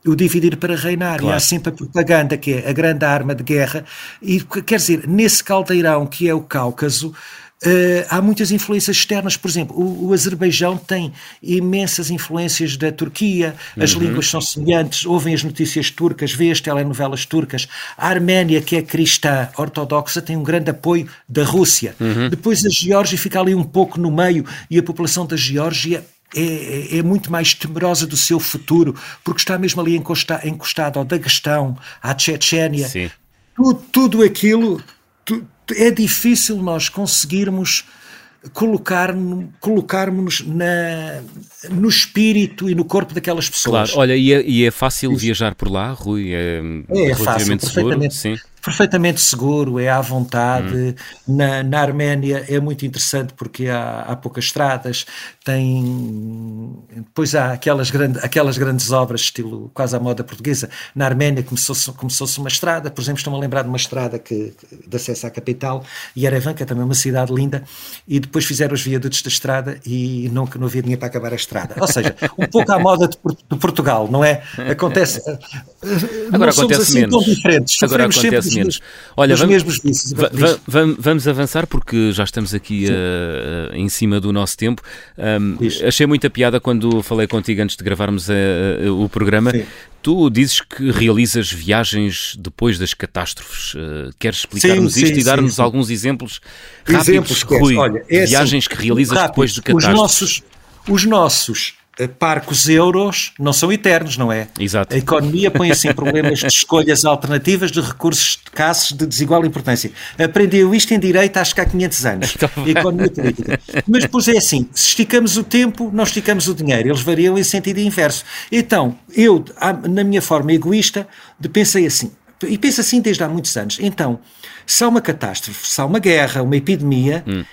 o dividir para reinar. Claro. E há sempre a propaganda, que é a grande arma de guerra. E quer dizer, nesse caldeirão que é o Cáucaso, Uh, há muitas influências externas, por exemplo, o, o, Azerbaijão tem imensas influências da Turquia, as uhum. línguas são semelhantes, ouvem as notícias turcas, vê as telenovelas turcas. A Arménia, que é cristã ortodoxa, tem um grande apoio da Rússia. Uhum. Depois a Geórgia fica ali um pouco no meio e a população da Geórgia é, é, é, muito mais temerosa do seu futuro, porque está mesmo ali encostada encostado ao Daguestão, à Chechênia. Tudo, tudo aquilo é difícil nós conseguirmos colocar, colocarmos na, no espírito e no corpo daquelas pessoas. Claro, olha, e é, e é fácil Isso. viajar por lá, Rui? É, é, é fácil, seguro? Sim perfeitamente seguro, é à vontade. Hum. Na, na Arménia é muito interessante porque há, há poucas estradas, tem. Depois há aquelas, grande, aquelas grandes obras, estilo quase à moda portuguesa. Na Arménia começou-se começou uma estrada, por exemplo, estou-me a lembrar de uma estrada que, de acesso à capital, Yerevan, que é também uma cidade linda, e depois fizeram os viadutos da estrada e nunca não havia dinheiro para acabar a estrada. Ou seja, um pouco à moda de, de Portugal, não é? Acontece. Agora acontece assim menos. tão diferentes. Agora acontece menos. Olha, vamos, mesmos vícios. Vamos avançar porque já estamos aqui uh, em cima do nosso tempo. Um, achei muita piada quando falei contigo antes de gravarmos a, a, o programa. Sim. Tu dizes que realizas viagens depois das catástrofes. Queres explicar-nos isto sim, e dar-nos alguns exemplos rápidos, exemplos, Rui, Olha, é assim, viagens assim, que realizas rápido, depois de catástrofes? Os nossos, os nossos eh, parcos euros não são eternos, não é? Exato. A economia põe-se em problemas de escolhas alternativas de recursos escassos de desigual importância. Aprendeu isto em direito acho que há 500 anos. Então... Economia política. Mas depois é assim, se esticamos o tempo, não esticamos o dinheiro. Eles variam em sentido inverso. Então, eu, na minha forma egoísta, pensei assim, e penso assim desde há muitos anos. Então, se há uma catástrofe, se há uma guerra, uma epidemia, hum.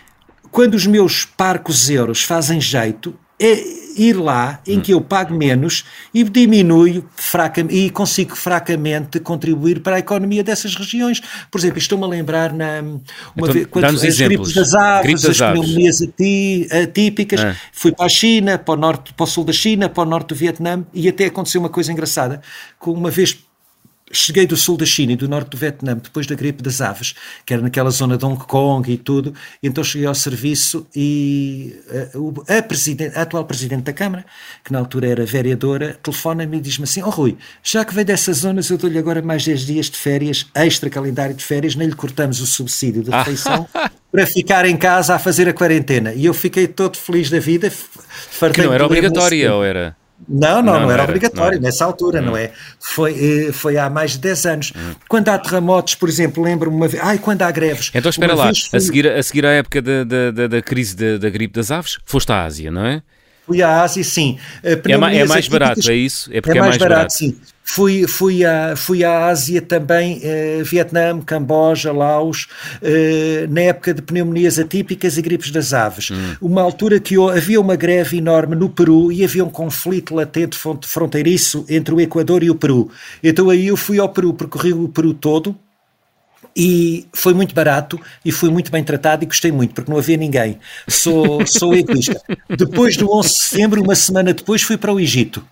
quando os meus parcos euros fazem jeito, é ir lá em que eu pago menos e diminuo fraca, e consigo fracamente contribuir para a economia dessas regiões. Por exemplo, estou-me a lembrar na uma então, vez, quando as gripes das aves, das as pneumonias atípicas, é. fui para a China, para o norte, para o sul da China, para o norte do Vietnã e até aconteceu uma coisa engraçada, com uma vez cheguei do sul da China e do norte do Vietnã depois da gripe das aves, que era naquela zona de Hong Kong e tudo, então cheguei ao serviço e a, a, presidente, a atual presidente da Câmara, que na altura era vereadora, telefona-me e diz-me assim, oh Rui, já que veio dessas zonas eu dou-lhe agora mais 10 dias de férias, extra calendário de férias, nem lhe cortamos o subsídio de refeição para ficar em casa a fazer a quarentena. E eu fiquei todo feliz da vida. Que não era obrigatória, ou era? Não, não, não, não era, era, obrigatório não nessa altura, hum. não é? Foi, eh, foi há mais de 10 anos. Hum. Quando há terremotos, por exemplo, lembro-me uma vez. Ai, quando há greves. Então espera lá, fui... a, seguir, a seguir à época da, da, da, da crise da, da gripe das aves, foste à Ásia, não é? Fui à Ásia, sim. É, mais, é mais barato, é isso? É porque é mais, é mais barato, barato, sim. Fui, fui, à, fui à Ásia também, eh, Vietnã, Camboja, Laos, eh, na época de pneumonias atípicas e gripes das aves. Hum. Uma altura que havia uma greve enorme no Peru e havia um conflito latente fronteiriço entre o Equador e o Peru. Então aí eu fui ao Peru, percorri o Peru todo, e foi muito barato e fui muito bem tratado e gostei muito, porque não havia ninguém. Sou, [LAUGHS] sou egoísta. Depois do 11 de setembro, uma semana depois, fui para o Egito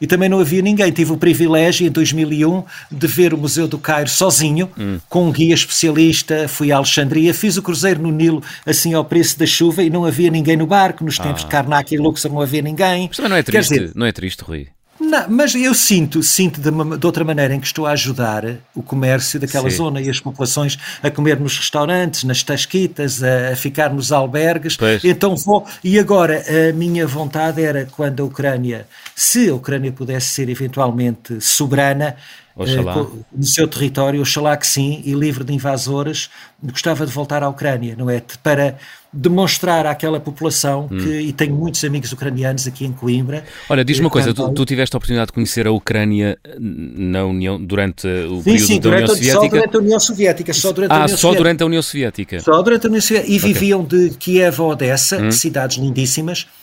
e também não havia ninguém. Tive o privilégio em 2001 de ver o Museu do Cairo sozinho, hum. com um guia especialista. Fui a Alexandria, fiz o cruzeiro no Nilo, assim ao preço da chuva, e não havia ninguém no barco. Nos tempos ah. de Karnak e Luxor não havia ninguém. Mas também não é triste, dizer, não é triste, Rui. Não, mas eu sinto, sinto de, uma, de, outra maneira em que estou a ajudar o comércio daquela Sim. zona e as populações a comer nos restaurantes, nas tasquitas, a, a ficar nos albergues. Pois. Então vou. E agora a minha vontade era quando a Ucrânia, se a Ucrânia pudesse ser eventualmente soberana, Uh, no seu território, oxalá que sim, e livre de invasores, gostava de voltar à Ucrânia, não é? Para demonstrar àquela população hum. que, e tenho muitos amigos ucranianos aqui em Coimbra. Olha, diz-me uma coisa, tu, tu, tiveste a oportunidade de conhecer a Ucrânia na União, durante o sim, período sim, da União Soviética? Só durante a União Soviética, só durante ah, a União só Soviética. durante a União Soviética. Só durante a União Soviética. E okay. viviam de Kiev a Odessa, hum. cidades lindíssimas, eh,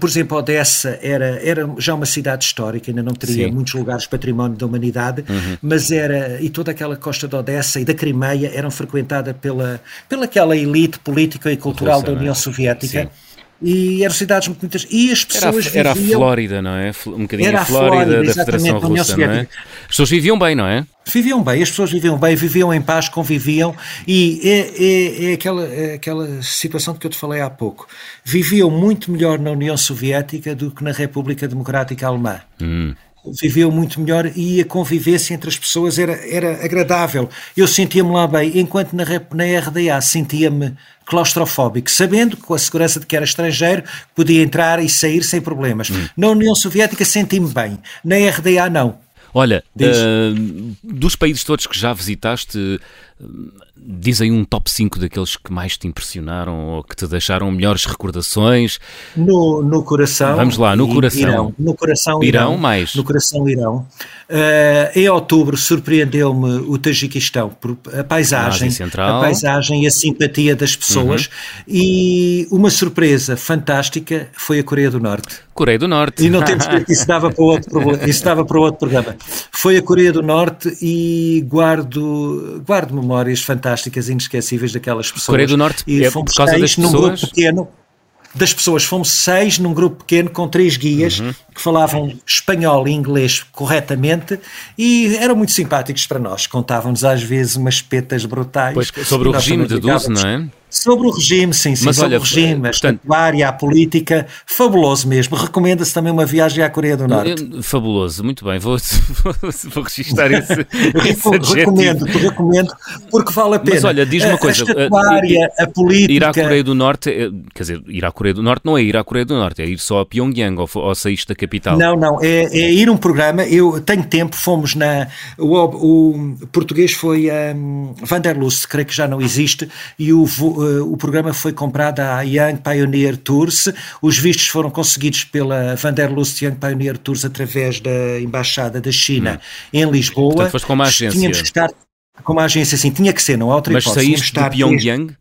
por exemplo, Odessa era, era já uma cidade histórica, ainda não teria Sim. muitos lugares património da humanidade, uhum. mas era, e toda aquela costa de Odessa e da Crimeia eram frequentada pela, pela aquela elite política e cultural Russa, da União é? Soviética. Sim e eram cidades muito bonitas. E as pessoas era, a, viviam... Era a Flórida, não é? Um bocadinho era a Flórida, Flórida da Federação Russa, não é? As pessoas viviam bem, não é? Viviam bem, as pessoas viviam bem, viviam em paz, conviviam e é, é, é aquela, é aquela situação que eu te falei há pouco. Viviam muito melhor na União Soviética do que na República Democrática Alemã. Hum viviam muito melhor e a convivência entre as pessoas era, era agradável. Eu sentia-me lá bem, enquanto na, na RDA sentia-me claustrofóbico, sabendo com a segurança de que era estrangeiro, podia entrar e sair sem problemas. Hum. Na União Soviética senti-me bem, na RDA não. Olha, uh, dos países todos que já visitaste, uh, dizem um top 5 daqueles que mais te impressionaram ou que te deixaram melhores recordações. No, no coração. Vamos lá, no coração. Irão, no coração Irão. Irão mais. No coração Irão. Uh, em outubro surpreendeu-me o Tajiquistão por a paisagem, a paisagem e a simpatia das pessoas uhum. e uma surpresa fantástica foi a Coreia do Norte. Coreia do Norte. E não temos que isso dava para outro isso dava para outro programa. Foi a Coreia do Norte e guardo guardo memórias fantásticas e inesquecíveis daquelas pessoas. Coreia do Norte e é por causa das pessoas. pequeno, das pessoas. Fomos seis num grupo pequeno com três guias uhum. que falavam espanhol e inglês corretamente e eram muito simpáticos para nós. Contavam-nos às vezes umas petas brutais. Pois, sobre o regime de 12, não é? Sobre o regime, sim, sim, Mas sobre olha, o regime, a estatuária, a política, fabuloso mesmo. Recomenda-se também uma viagem à Coreia do Norte. Fabuloso, muito bem, vou, [LAUGHS] vou, vou registrar esse, [LAUGHS] esse Recomendo, te recomendo, porque vale a pena. Mas olha, diz-me uma coisa. A estatuária, a, a política... Ir à Coreia do Norte, é, quer dizer, ir à Coreia do Norte não é ir à Coreia do Norte, é ir só a Pyongyang ou, ou saíste da capital. Não, não, é, é, ir um programa, eu tenho tempo, fomos na... O, o português foi um, Vanderlust, creio que já não existe, e o eh, o programa foi comprado à Young Pioneer Tours. Os vistos foram conseguidos pela Vanderlust Young Pioneer Tours através da Embaixada da China hum. em Lisboa. Portanto, foste com uma agência. Tínhamos que estar com uma agência, sim, tinha que ser, não há outra Mas hipótese. Mas saíste de Pyongyang?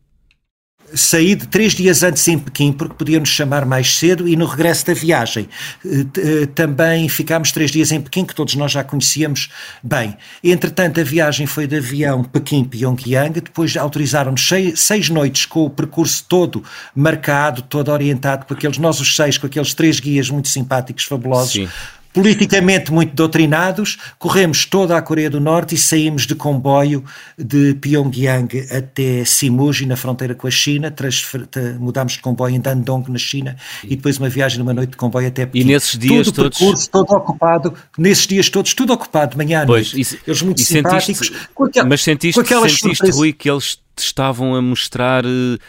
Saí de três dias antes em Pequim, porque podiam nos chamar mais cedo, e no regresso da viagem eh, eh, também ficámos três dias em Pequim, que todos nós já conhecíamos bem. Entretanto, a viagem foi de avião Pequim-Pyongyang, depois autorizaram-nos seis, noites com o percurso todo marcado, todo orientado, com aqueles, nós os seis, com aqueles três guias muito simpáticos, fabulosos. Sim politicamente muito doutrinados, corremos toda a Coreia do Norte e saímos de comboio de Pyongyang até Simuji, na fronteira com a China, mudámos de comboio em Dandong, na China, e depois uma viagem numa noite de comboio até Pequim. E nesses dias todo todos... percurso, todo ocupado, nesses dias todos, tudo ocupado, de manhã à pois, noite. E, eles muito simpáticos. mas sentiste, sentiste Rui, que eles te estavam a mostrar... Uh,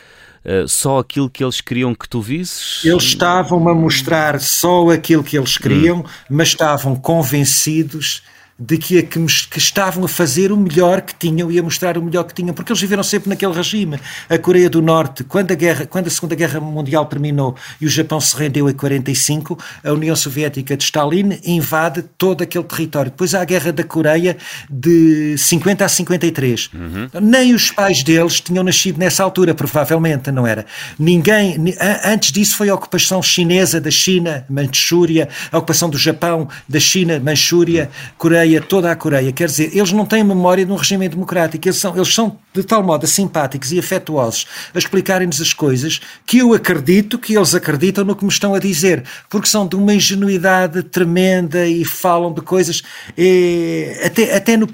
só aquilo que eles queriam que tu visses? Eles estavam a mostrar só aquilo que eles queriam, hum. mas estavam convencidos de que, que, que, estavam a fazer o melhor que tinham e a mostrar o melhor que tinham, porque eles viveram sempre naquele regime. A Coreia do Norte, quando a, guerra, quando a Segunda Guerra Mundial terminou e o Japão se rendeu em 45, a União Soviética de Stalin invade todo aquele território. Depois há a Guerra da Coreia de 50 a 53. Uhum. Nem os pais deles tinham nascido nessa altura, provavelmente, não era? Ninguém, antes disso foi a ocupação chinesa da China, Manchúria, a ocupação do Japão da China, Manchúria, Coreia Coreia, toda a Coreia, quer dizer, eles não têm memória de um regime democrático, eles são, eles são de tal modo simpáticos e afetuosos a explicarem-nos as coisas que eu acredito que eles acreditam no que me estão a dizer, porque são de uma ingenuidade tremenda e falam de coisas. É, até até no,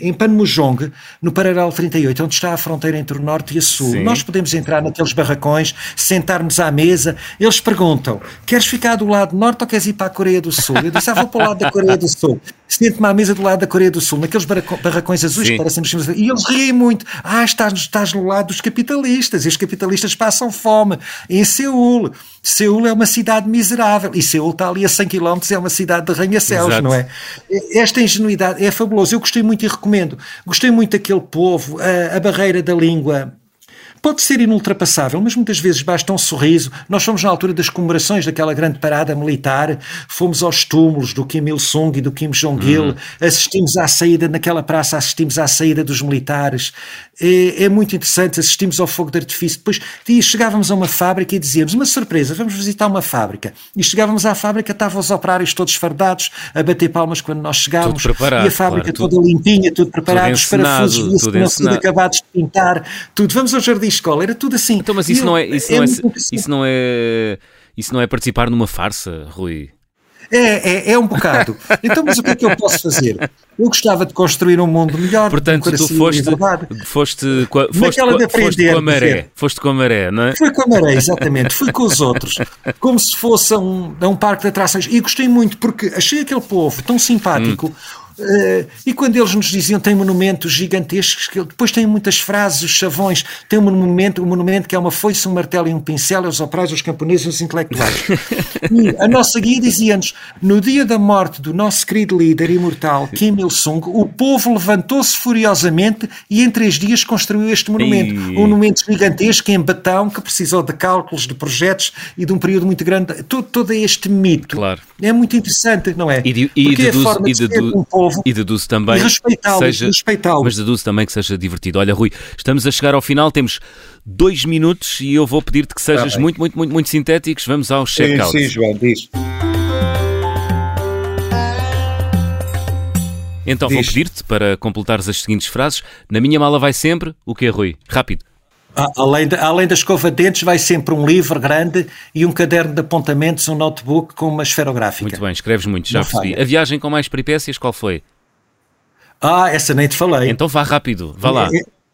em Panmujong, no paralelo 38, onde está a fronteira entre o norte e o sul, Sim. nós podemos entrar naqueles barracões, sentar-nos à mesa, eles perguntam: queres ficar do lado norte ou queres ir para a Coreia do Sul? Eu disse: ah, vou para o lado da Coreia do Sul. Sente-me à mesa do lado da Coreia do Sul, naqueles barracões azuis que parecem e eles riem muito. Ah, estás, estás no lado dos capitalistas, e os capitalistas passam fome. Em Seul, Seul é uma cidade miserável, e Seul está ali a 100 km, é uma cidade de arranha-céus, não é? Esta ingenuidade é fabulosa. Eu gostei muito e recomendo. Gostei muito daquele povo, a, a barreira da língua pode ser inultrapassável, mas muitas vezes basta um sorriso. Nós fomos na altura das comemorações daquela grande parada militar, fomos aos túmulos do Kim Il-sung e do Kim Jong-il, uhum. assistimos à saída, naquela praça, assistimos à saída dos militares. É, é, muito interessante, assistimos ao fogo de artifício. Depois e chegávamos a uma fábrica e dizíamos: uma surpresa, vamos visitar uma fábrica. E chegávamos à fábrica, estavam os operários todos fardados, a bater palmas quando nós chegávamos. e a fábrica claro, toda tudo, limpinha, tudo preparado, tudo os parafusos, tudo, tudo acabados de pintar, tudo. Vamos ao jardim escola, era tudo assim. Então, mas isso, eu, não, é, isso, é não, é, isso, não é, isso não é participar numa farsa, Rui? É, é, é um bocado. Então, mas o que é que eu posso fazer? Eu gostava de construir um mundo melhor. Portanto, tu foste, foste, com a, foste, com, aprender, foste com a maré. Foste com a maré, não é? Fui com a maré, exatamente. Fui com os outros. Como se fosse um, um parque de atrações. E gostei muito, porque achei aquele povo tão simpático. Hum Uh, e quando eles nos diziam tem monumentos gigantescos, que depois tem muitas frases, os chavões, tem um monumento, um monumento que é uma foice, um martelo e um pincel, é os operários, os camponeses e os intelectuais. [LAUGHS] e a nossa guia dizia-nos: no dia da morte do nosso querido líder imortal Kim Il-sung, o povo levantou-se furiosamente e em três dias construiu este monumento. E... Um monumento gigantesco em betão que precisou de cálculos, de projetos e de um período muito grande. Todo, todo este mito claro. é muito interessante, não é? E, de, e Porque deduz, a forma de ser um povo povo. E deduzo também. Respeitá-lo, seja, respeitá Mas deduzo também que seja divertido. Olha, Rui, estamos a chegar ao final, temos dois minutos e eu vou pedir-te que sejas tá muito, muito, muito, muito sintéticos. Vamos ao check-out. Sim, sim, João, diz. Então diz. vou pedir-te para completares as seguintes frases. Na minha mala vai sempre o que é, Rui? Rápido. Além, de, além da escova de dentes, vai sempre um livro grande e um caderno de apontamentos, um notebook com uma esferográfica. Muito bem, escreves muito, já Não percebi. Falha. A viagem com mais peripécias, qual foi? Ah, essa nem te falei. Então vá rápido, vá lá.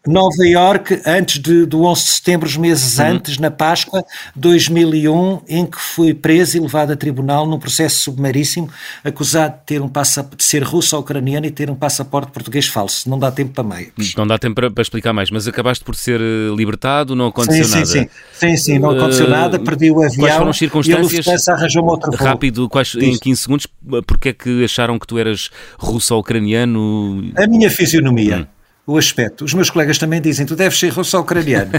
Nova York, antes de, do 11 de setembro, os meses uhum. antes, na Páscoa 2001, em que fui preso e levado a tribunal num processo submaríssimo, acusado de, ter um de ser russo-ucraniano e ter um passaporte português falso. Não dá tempo para meio. Não dá tempo para, para, explicar mais, mas acabaste por ser eh, libertado, não aconteceu sim, nada? Sim, sim, sim, sim não aconteceu uh, nada, perdi o avião quais foram as circunstâncias? e a arranjou-me outro voo. Rápido, quais, em 15 segundos, porque é que acharam que tu eras russo-ucraniano? A minha fisionomia. Hum o aspecto. Os meus colegas também dizem, tu deves ser russo-ucraniano.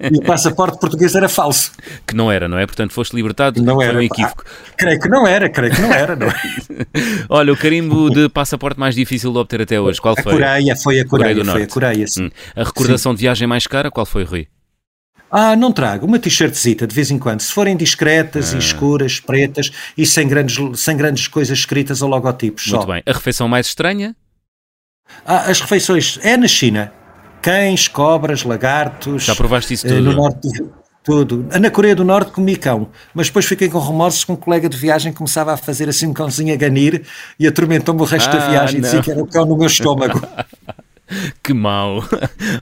e o passaporte português era falso. Que não era, não é? Portanto, foste libertado, não era um equívoco. Ah, creio que não era, creio que não era. Não é? [LAUGHS] Olha, o carimbo de passaporte mais difícil de obter até hoje, qual foi? A Coreia, foi a Coreia, Coreia foi a Coreia, sim. Hum. A recordação sim. de viagem mais cara, qual foi, Rui? Ah, não trago. Uma t-shirtzita de vez em quando. Se forem discretas ah. e escuras, pretas e sem grandes, sem grandes coisas escritas ou logotipos. Muito só. bem. A refeição mais estranha? Ah, as refeições é na China. Cães, cobras, lagartos. Já provaste isso eh, tudo? No norte, tudo. Na Coreia do Norte comi cão, mas depois fiquei com remorsos com um colega de viagem que começava a fazer assim um cãozinho a ganir e atormentou-me o resto ah, da viagem e dizia que era o cão no meu estômago. [LAUGHS] que mau.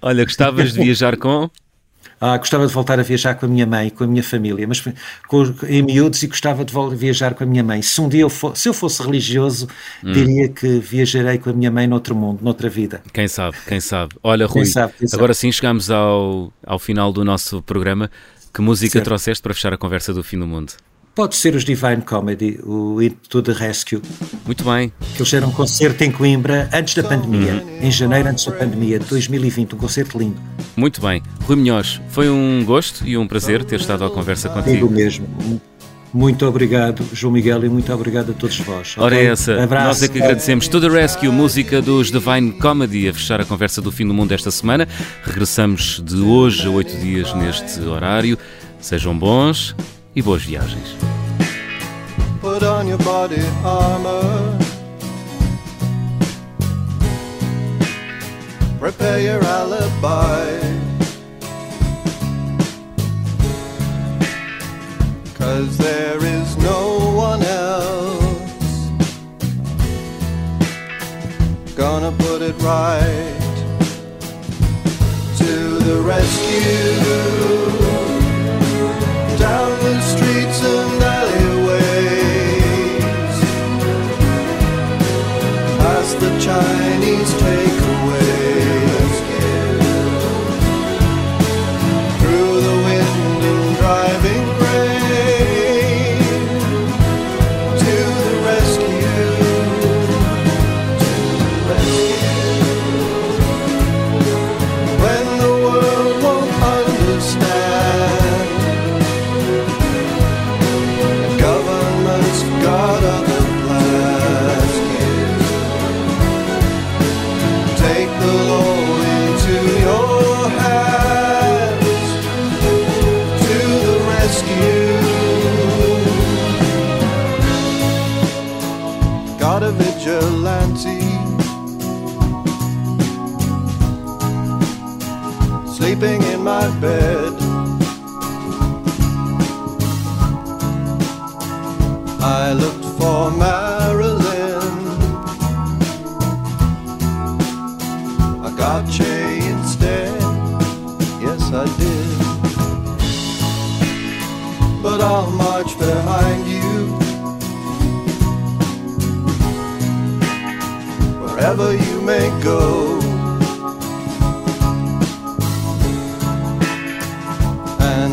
Olha, gostavas de viajar com? [LAUGHS] Ah, gostava de voltar a viajar com a minha mãe, com a minha família, mas com, em miúdos e gostava de viajar com a minha mãe. Se um dia eu for, se eu fosse religioso, hum. diria que viajarei com a minha mãe noutro mundo, noutra vida. Quem sabe, quem sabe. Olha, Rui, sabe, agora sim chegamos ao, ao final do nosso programa. Que música certo. trouxeste para fechar a conversa do fim do mundo? Pode ser os Divine Comedy, o Into the Rescue. Muito bem. Que eles deram um concerto em Coimbra antes da pandemia, uhum. em janeiro antes da pandemia de 2020, um concerto lindo. Muito bem. Rui Minhoz, foi um gosto e um prazer ter estado à conversa contigo. Digo mesmo. Muito obrigado, João Miguel, e muito obrigado a todos vós. Ora, okay? essa. Abraço. Nós é que agradecemos. To the Rescue, música dos Divine Comedy, a fechar a conversa do fim do mundo esta semana. Regressamos de hoje a oito dias neste horário. Sejam bons e boas viagens. Put on your body armor. Prepare your alibi. Cause there is no one else gonna put it right to the rescue.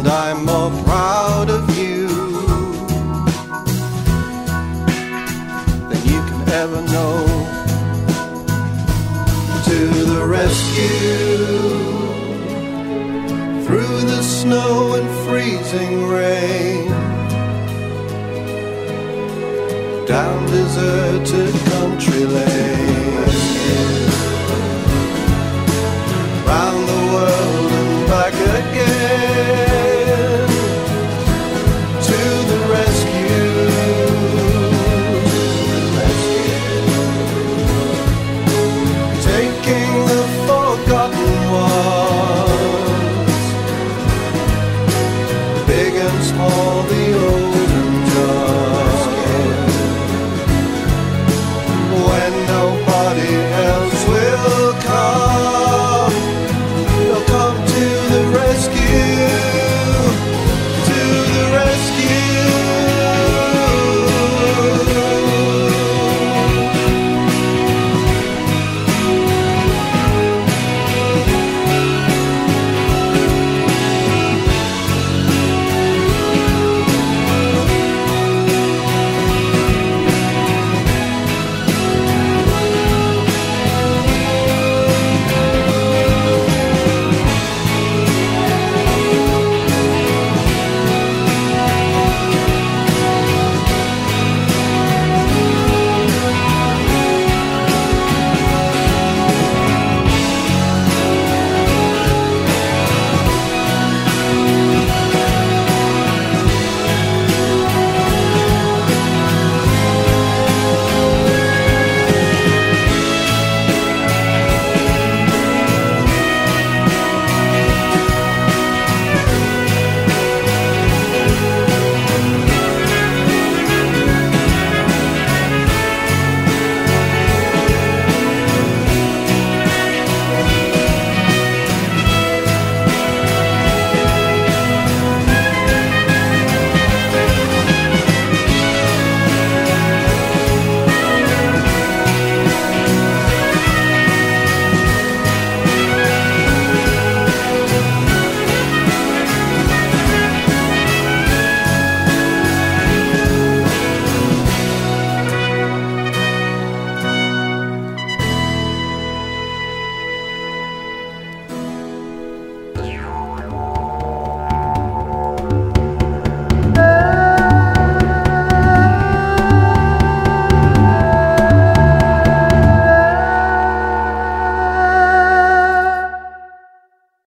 And I'm more proud of you than you can ever know. To the rescue through the snow and freezing rain, down deserted country lane.